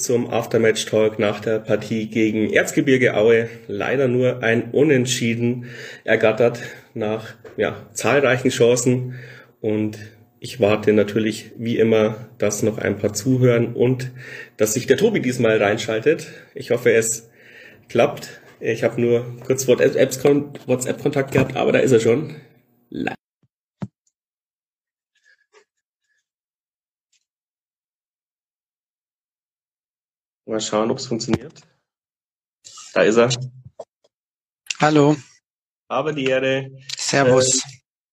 Zum Aftermatch Talk nach der Partie gegen Erzgebirge Aue. Leider nur ein Unentschieden ergattert nach ja, zahlreichen Chancen und ich warte natürlich wie immer, dass noch ein paar zuhören und dass sich der Tobi diesmal reinschaltet. Ich hoffe, es klappt. Ich habe nur kurz WhatsApp-Kontakt gehabt, aber da ist er schon. Mal schauen, ob es funktioniert. Da ist er. Hallo. Aber die Ehre. Servus. Äh,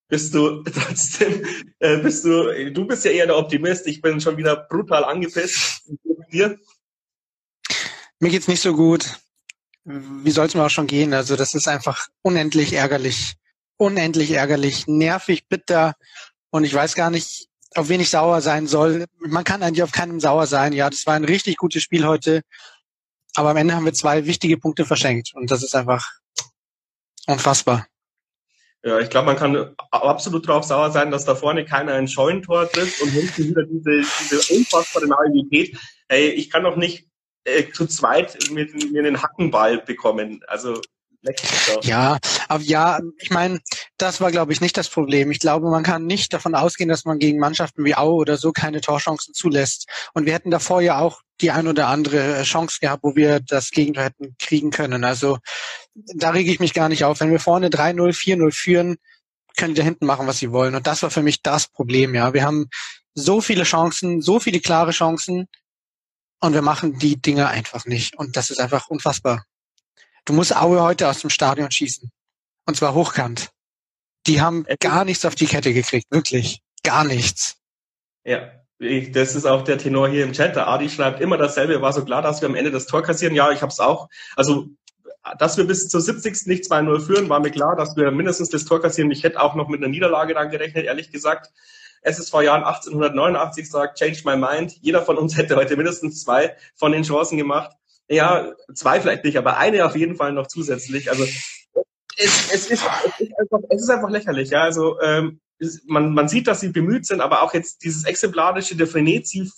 bist du trotzdem, äh, bist du, du bist ja eher der Optimist. Ich bin schon wieder brutal angepisst. Dir? Mir geht's nicht so gut. Wie soll es mir auch schon gehen? Also das ist einfach unendlich ärgerlich. Unendlich ärgerlich, nervig, bitter. Und ich weiß gar nicht, auf wen ich sauer sein soll. Man kann eigentlich auf keinem sauer sein. Ja, das war ein richtig gutes Spiel heute. Aber am Ende haben wir zwei wichtige Punkte verschenkt. Und das ist einfach unfassbar. Ja, ich glaube, man kann absolut darauf sauer sein, dass da vorne keiner ein Scheunentor trifft und hinten wieder diese, diese unfassbare Naivität. Hey, ich kann doch nicht äh, zu zweit mit mir einen Hackenball bekommen. Also ja, aber ja, ich meine, das war, glaube ich, nicht das Problem. Ich glaube, man kann nicht davon ausgehen, dass man gegen Mannschaften wie Aue oder so keine Torchancen zulässt. Und wir hätten davor ja auch die ein oder andere Chance gehabt, wo wir das Gegenteil hätten kriegen können. Also da rege ich mich gar nicht auf. Wenn wir vorne 3-0, 4-0 führen, können die da hinten machen, was sie wollen. Und das war für mich das Problem. Ja, wir haben so viele Chancen, so viele klare Chancen, und wir machen die Dinge einfach nicht. Und das ist einfach unfassbar. Du musst Aue heute aus dem Stadion schießen. Und zwar hochkant. Die haben gar nichts auf die Kette gekriegt, wirklich. Gar nichts. Ja, ich, das ist auch der Tenor hier im Chat. Der Adi schreibt immer dasselbe. War so klar, dass wir am Ende das Tor kassieren. Ja, ich habe es auch. Also, dass wir bis zur 70. nicht 2-0 führen, war mir klar, dass wir mindestens das Tor kassieren. Ich hätte auch noch mit einer Niederlage dann gerechnet, ehrlich gesagt. SSV Jahren 1889 sagt, change my mind. Jeder von uns hätte heute mindestens zwei von den Chancen gemacht. Ja, zwei vielleicht nicht, aber eine auf jeden Fall noch zusätzlich. Also es, es, ist, es, ist, einfach, es ist einfach lächerlich. Ja, also ähm, man, man sieht, dass sie bemüht sind, aber auch jetzt dieses exemplarische der Frenetzi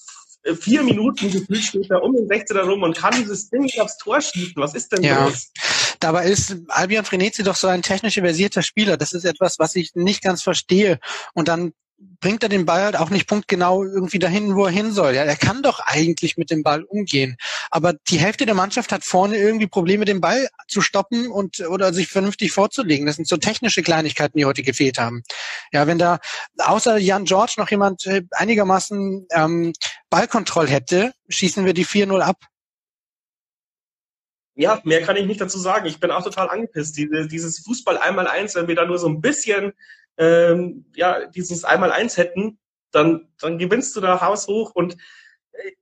vier Minuten gefühlt steht da um den 16 rum und kann dieses Ding nicht aufs Tor schießen. Was ist denn ja. los? Dabei ist Albion Frenetzi doch so ein technisch versierter Spieler. Das ist etwas, was ich nicht ganz verstehe. Und dann bringt er den Ball halt auch nicht punktgenau irgendwie dahin, wo er hin soll. Ja, er kann doch eigentlich mit dem Ball umgehen. Aber die Hälfte der Mannschaft hat vorne irgendwie Probleme, den Ball zu stoppen und oder sich vernünftig vorzulegen. Das sind so technische Kleinigkeiten, die heute gefehlt haben. Ja, wenn da außer Jan George noch jemand äh, einigermaßen ähm, Ballkontroll hätte, schießen wir die 4-0 ab. Ja, mehr kann ich nicht dazu sagen. Ich bin auch total angepisst. Diese, dieses Fußball einmal eins, wenn wir da nur so ein bisschen ähm, ja, dieses Einmal-Eins hätten, dann, dann gewinnst du da haushoch und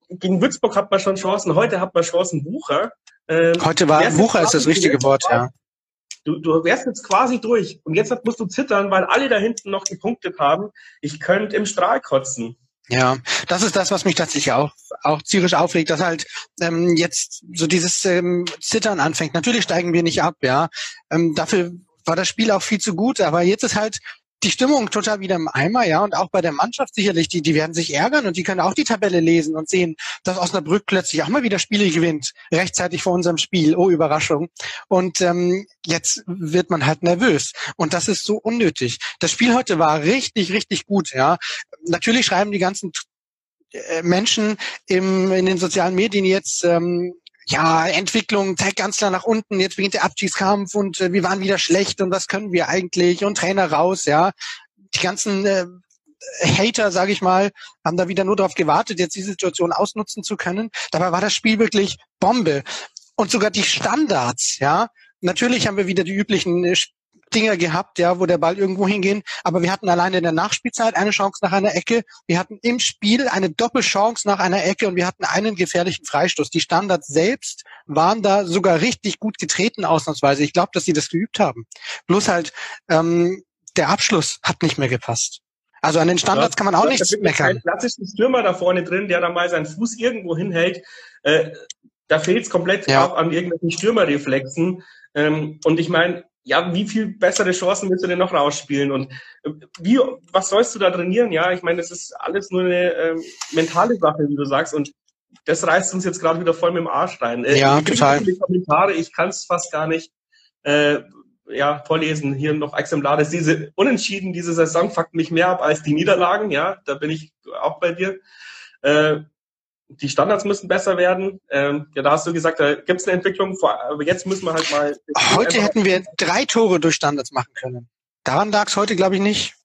gegen Würzburg hat man schon Chancen, heute hat man Chancen Wucher. Ähm, heute war Wucher ist das richtige Wort, ja. Du, du wärst jetzt quasi durch und jetzt musst du zittern, weil alle da hinten noch gepunktet haben. Ich könnte im Strahl kotzen. Ja, das ist das, was mich tatsächlich auch, auch tierisch aufregt, dass halt ähm, jetzt so dieses ähm, Zittern anfängt. Natürlich steigen wir nicht ab, ja. Ähm, dafür war das Spiel auch viel zu gut, aber jetzt ist halt die Stimmung total wieder im Eimer, ja, und auch bei der Mannschaft sicherlich, die, die werden sich ärgern und die können auch die Tabelle lesen und sehen, dass Osnabrück plötzlich auch mal wieder Spiele gewinnt, rechtzeitig vor unserem Spiel, oh Überraschung. Und ähm, jetzt wird man halt nervös und das ist so unnötig. Das Spiel heute war richtig, richtig gut, ja. Natürlich schreiben die ganzen äh, Menschen im, in den sozialen Medien jetzt, ähm, ja, Entwicklung zeigt ganz klar nach unten, jetzt beginnt der Abstiegskampf und äh, wir waren wieder schlecht und was können wir eigentlich und Trainer raus, ja. Die ganzen äh, Hater, sage ich mal, haben da wieder nur darauf gewartet, jetzt die Situation ausnutzen zu können. Dabei war das Spiel wirklich Bombe. Und sogar die Standards, ja. Natürlich haben wir wieder die üblichen äh, Dinger gehabt, ja, wo der Ball irgendwo hingehen. Aber wir hatten alleine in der Nachspielzeit eine Chance nach einer Ecke. Wir hatten im Spiel eine Doppelchance nach einer Ecke und wir hatten einen gefährlichen Freistoß. Die Standards selbst waren da sogar richtig gut getreten, ausnahmsweise. Ich glaube, dass sie das geübt haben. Bloß halt, ähm, der Abschluss hat nicht mehr gepasst. Also an den Standards kann man auch nichts meckern. Ein klassischen Stürmer da vorne drin, der da mal seinen Fuß irgendwo hinhält. Äh, da fehlt es komplett ja. auch an irgendwelchen Stürmerreflexen. Ähm, und ich meine, ja, wie viel bessere Chancen willst du denn noch rausspielen? Und äh, wie, was sollst du da trainieren? Ja, ich meine, das ist alles nur eine ähm, mentale Sache, wie du sagst. Und das reißt uns jetzt gerade wieder voll mit dem Arsch rein. Äh, ja, total. Die Kommentare, ich kann es fast gar nicht äh, ja, vorlesen. Hier noch Exemplare. Diese Unentschieden diese Saison fuckt mich mehr ab als die Niederlagen. Ja, da bin ich auch bei dir. Äh, die Standards müssen besser werden. Ähm, ja, da hast du gesagt, da gibt es eine Entwicklung. Aber jetzt müssen wir halt mal. Heute hätten wir drei Tore durch Standards machen können. Daran lag es heute, glaube ich, nicht.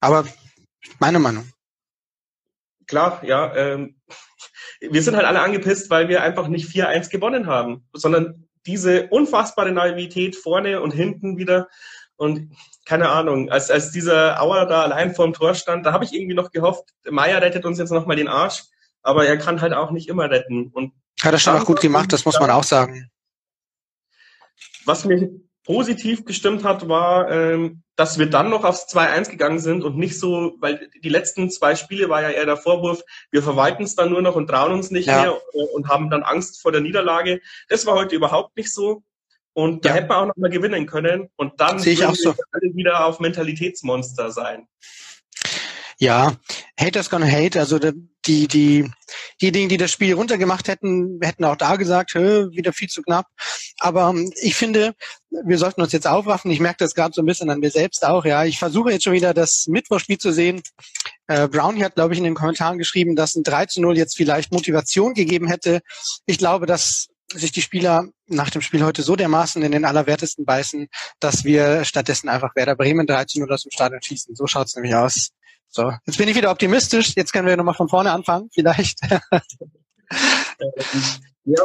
Aber meine Meinung. Klar, ja. Ähm, wir sind halt alle angepisst, weil wir einfach nicht 4-1 gewonnen haben, sondern diese unfassbare Naivität vorne und hinten wieder. Und keine Ahnung, als, als dieser Auer da allein vorm Tor stand, da habe ich irgendwie noch gehofft, Meier rettet uns jetzt nochmal den Arsch aber er kann halt auch nicht immer retten. Und hat er schon auch gut gemacht, das muss man auch sagen. Was mich positiv gestimmt hat, war, ähm, dass wir dann noch aufs 2-1 gegangen sind und nicht so, weil die letzten zwei Spiele war ja eher der Vorwurf, wir verwalten es dann nur noch und trauen uns nicht ja. mehr und haben dann Angst vor der Niederlage. Das war heute überhaupt nicht so. Und da ja. hätte man auch noch mal gewinnen können. Und dann Sehe ich auch so. alle wieder auf Mentalitätsmonster sein. Ja, Haters gonna hate. Also die, die, diejenigen, die das Spiel runtergemacht hätten, hätten auch da gesagt, wieder viel zu knapp. Aber ähm, ich finde, wir sollten uns jetzt aufwachen. Ich merke das gerade so ein bisschen an mir selbst auch. Ja, ich versuche jetzt schon wieder das Mittwochspiel zu sehen. Äh, Brownie hat, glaube ich, in den Kommentaren geschrieben, dass ein 3 zu 0 jetzt vielleicht Motivation gegeben hätte. Ich glaube, dass sich die Spieler nach dem Spiel heute so dermaßen in den Allerwertesten beißen, dass wir stattdessen einfach Werder Bremen 3 zu 0 aus dem Stadion schießen. So schaut's nämlich aus. So, jetzt bin ich wieder optimistisch. Jetzt können wir nochmal von vorne anfangen, vielleicht. Ja,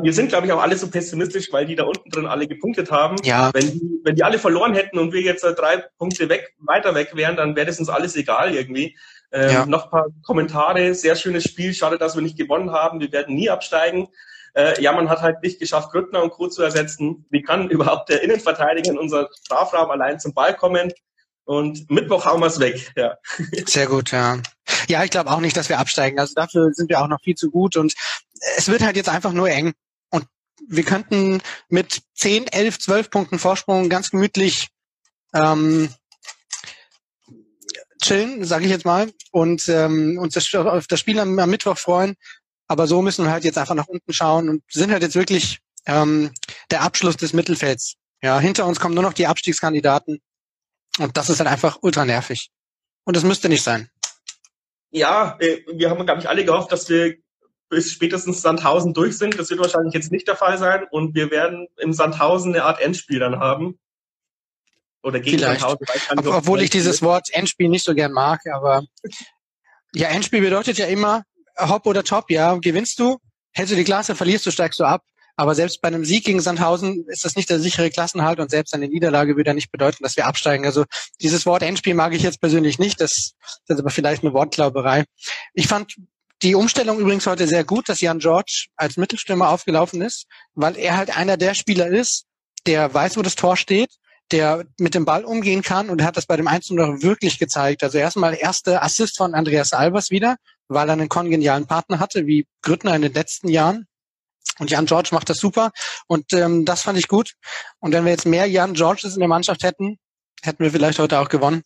wir sind, glaube ich, auch alle so pessimistisch, weil die da unten drin alle gepunktet haben. Ja. Wenn die, wenn die alle verloren hätten und wir jetzt drei Punkte weg, weiter weg wären, dann wäre das uns alles egal irgendwie. Ähm, ja. Noch ein paar Kommentare. Sehr schönes Spiel. Schade, dass wir nicht gewonnen haben. Wir werden nie absteigen. Äh, ja, man hat halt nicht geschafft, Grüttner und Co. zu ersetzen. Wie kann überhaupt der Innenverteidiger in unser Strafraum allein zum Ball kommen? Und Mittwoch hauen wir es weg, ja. Sehr gut, ja. Ja, ich glaube auch nicht, dass wir absteigen. Also dafür sind wir auch noch viel zu gut und es wird halt jetzt einfach nur eng. Und wir könnten mit 10, 11, 12 Punkten Vorsprung ganz gemütlich ähm, chillen, sage ich jetzt mal, und ähm, uns das, auf das Spiel am, am Mittwoch freuen. Aber so müssen wir halt jetzt einfach nach unten schauen und sind halt jetzt wirklich ähm, der Abschluss des Mittelfelds. Ja, hinter uns kommen nur noch die Abstiegskandidaten. Und das ist dann einfach ultra nervig. Und das müsste nicht sein. Ja, äh, wir haben, glaube ich, alle gehofft, dass wir bis spätestens Sandhausen durch sind. Das wird wahrscheinlich jetzt nicht der Fall sein. Und wir werden im Sandhausen eine Art Endspiel dann haben. Oder gegen Vielleicht. Sandhausen. Nicht, Obwohl ich dieses Wort Endspiel nicht so gern mag, aber ja, Endspiel bedeutet ja immer Hop oder Top, ja. Gewinnst du, hältst du die Klasse, verlierst du, steigst du ab. Aber selbst bei einem Sieg gegen Sandhausen ist das nicht der sichere Klassenhalt und selbst eine Niederlage würde ja nicht bedeuten, dass wir absteigen. Also dieses Wort Endspiel mag ich jetzt persönlich nicht. Das, ist aber vielleicht eine Wortglauberei. Ich fand die Umstellung übrigens heute sehr gut, dass Jan George als Mittelstürmer aufgelaufen ist, weil er halt einer der Spieler ist, der weiß, wo das Tor steht, der mit dem Ball umgehen kann und hat das bei dem 1 wirklich gezeigt. Also erstmal erste Assist von Andreas Albers wieder, weil er einen kongenialen Partner hatte, wie Grüttner in den letzten Jahren. Und Jan George macht das super. Und ähm, das fand ich gut. Und wenn wir jetzt mehr Jan Georges in der Mannschaft hätten, hätten wir vielleicht heute auch gewonnen.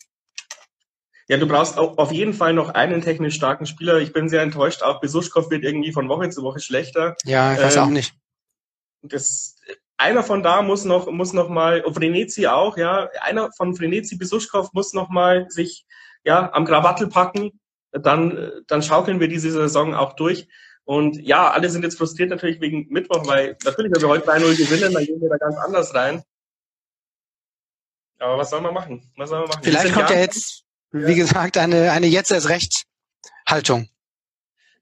Ja, du brauchst auch auf jeden Fall noch einen technisch starken Spieler. Ich bin sehr enttäuscht. Auch Besuschkow wird irgendwie von Woche zu Woche schlechter. Ja, ich weiß ähm, auch nicht. Das, einer von da muss noch, muss noch mal, Frenetzi auch, ja. Einer von Frenetzi Besuschkow muss noch mal sich, ja, am Krawattel packen. Dann, dann schaukeln wir diese Saison auch durch. Und ja, alle sind jetzt frustriert natürlich wegen Mittwoch, weil natürlich, wenn wir heute 3-0 gewinnen, dann gehen wir da ganz anders rein. Aber was soll man machen? Was soll man machen? Vielleicht kommt ja jetzt, wie gesagt, eine, eine jetzt erst recht Haltung.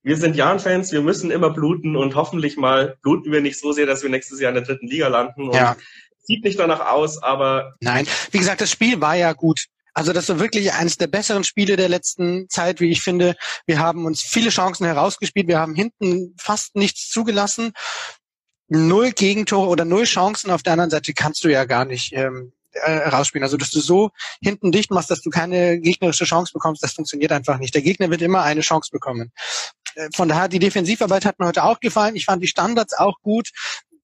Wir sind Jan-Fans, wir müssen immer bluten und hoffentlich mal bluten wir nicht so sehr, dass wir nächstes Jahr in der dritten Liga landen. Und ja. Sieht nicht danach aus, aber. Nein, wie gesagt, das Spiel war ja gut. Also das war wirklich eines der besseren Spiele der letzten Zeit, wie ich finde. Wir haben uns viele Chancen herausgespielt. Wir haben hinten fast nichts zugelassen. Null Gegentore oder null Chancen auf der anderen Seite kannst du ja gar nicht ähm, äh, rausspielen. Also dass du so hinten dicht machst, dass du keine gegnerische Chance bekommst, das funktioniert einfach nicht. Der Gegner wird immer eine Chance bekommen. Äh, von daher, die Defensivarbeit hat mir heute auch gefallen. Ich fand die Standards auch gut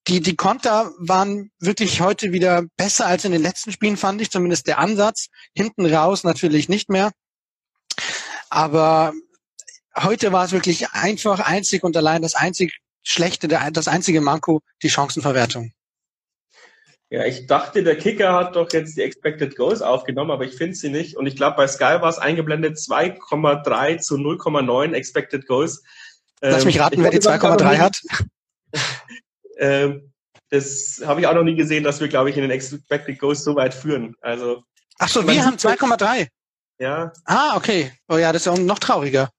die, die Konter waren wirklich heute wieder besser als in den letzten Spielen, fand ich, zumindest der Ansatz. Hinten raus natürlich nicht mehr. Aber heute war es wirklich einfach einzig und allein das einzig Schlechte, das einzige Manko, die Chancenverwertung. Ja, ich dachte, der Kicker hat doch jetzt die Expected Goals aufgenommen, aber ich finde sie nicht. Und ich glaube, bei Sky war es eingeblendet 2,3 zu 0,9 Expected Goals. Lass mich ähm, raten, wer die 2,3 hat. Ähm, das habe ich auch noch nie gesehen, dass wir, glaube ich, in den Expected Goals so weit führen. Also. Ach so, wir haben 2,3. Ja. Ah, okay. Oh ja, das ist ja noch trauriger.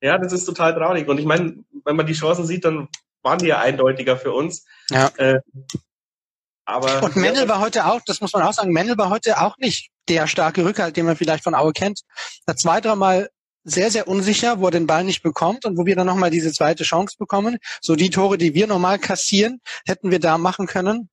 Ja, das ist total traurig. Und ich meine, wenn man die Chancen sieht, dann waren die ja eindeutiger für uns. Ja. Äh, aber, und Mendel war heute auch, das muss man auch sagen, Mendel war heute auch nicht der starke Rückhalt, den man vielleicht von Aue kennt. Hat zwei, dreimal sehr, sehr unsicher, wo er den Ball nicht bekommt und wo wir dann nochmal diese zweite Chance bekommen. So die Tore, die wir normal kassieren, hätten wir da machen können.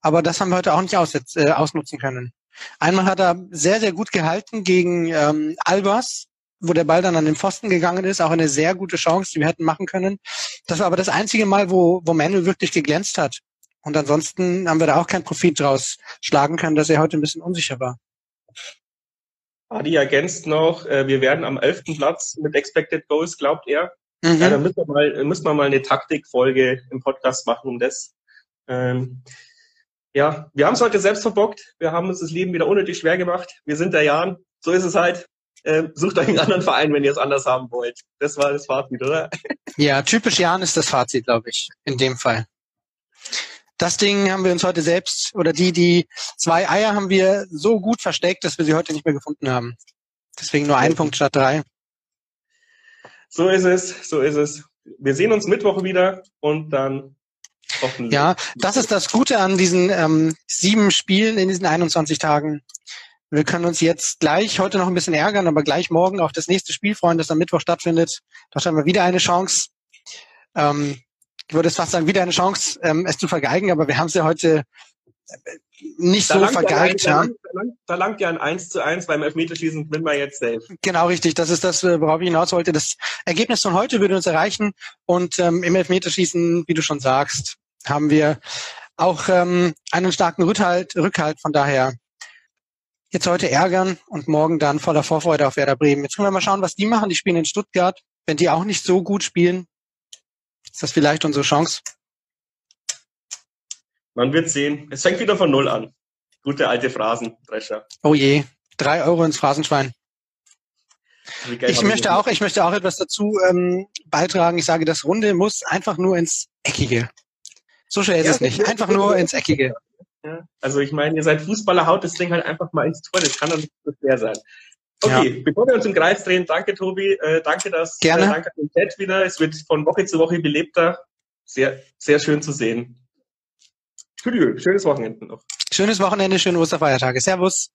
Aber das haben wir heute auch nicht aussetz, äh, ausnutzen können. Einmal hat er sehr, sehr gut gehalten gegen ähm, Albers, wo der Ball dann an den Pfosten gegangen ist. Auch eine sehr gute Chance, die wir hätten machen können. Das war aber das einzige Mal, wo, wo Manuel wirklich geglänzt hat. Und ansonsten haben wir da auch keinen Profit draus schlagen können, dass er heute ein bisschen unsicher war. Adi ergänzt noch, äh, wir werden am 11. Platz mit Expected Goals, glaubt er. Mhm. Ja, da müssen wir, mal, müssen wir mal eine Taktikfolge im Podcast machen um das. Ähm, ja, wir haben es heute selbst verbockt. Wir haben uns das Leben wieder unnötig schwer gemacht. Wir sind der Jan. So ist es halt. Ähm, sucht euch einen anderen Verein, wenn ihr es anders haben wollt. Das war das Fazit, oder? Ja, typisch Jan ist das Fazit, glaube ich, in dem Fall. Das Ding haben wir uns heute selbst, oder die, die zwei Eier haben wir so gut versteckt, dass wir sie heute nicht mehr gefunden haben. Deswegen nur ein Punkt statt drei. So ist es, so ist es. Wir sehen uns Mittwoch wieder und dann hoffentlich. Ja, das ist das Gute an diesen ähm, sieben Spielen in diesen 21 Tagen. Wir können uns jetzt gleich heute noch ein bisschen ärgern, aber gleich morgen auf das nächste Spiel freuen, das am Mittwoch stattfindet. Da haben wir wieder eine Chance. Ähm, ich würde fast sagen, wieder eine Chance, ähm, es zu vergeigen, aber wir haben es ja heute äh, nicht da so vergeigt. Ja, ein, da, langt, da langt ja ein 1 zu 1 beim Elfmeterschießen, bin wir jetzt safe. Genau, richtig. Das ist das, äh, worauf ich hinaus wollte. Das Ergebnis von heute würde uns erreichen. Und ähm, im Elfmeterschießen, wie du schon sagst, haben wir auch ähm, einen starken Rückhalt. Rückhalt. Von daher jetzt heute ärgern und morgen dann voller Vorfreude auf Werder Bremen. Jetzt können wir mal schauen, was die machen. Die spielen in Stuttgart. Wenn die auch nicht so gut spielen, ist das vielleicht unsere Chance? Man wird sehen. Es fängt wieder von Null an. Gute alte Phrasendrescher. Oh je. Drei Euro ins Phrasenschwein. Ich möchte auch, ich möchte auch etwas dazu ähm, beitragen. Ich sage, das Runde muss einfach nur ins Eckige. So schwer ist ja, es nicht. Einfach nur ins Eckige. Ja. Also ich meine, ihr seid Fußballer, haut das Ding halt einfach mal ins Tor. Das kann doch nicht so schwer sein. Okay, ja. bevor wir uns im Kreis drehen, danke Tobi, äh, danke, dass äh, Gerne. Äh, danke an den Chat wieder. Es wird von Woche zu Woche belebter. Sehr, sehr schön zu sehen. Schönes Wochenende noch. Schönes Wochenende, schönen Osterfeiertage. Servus.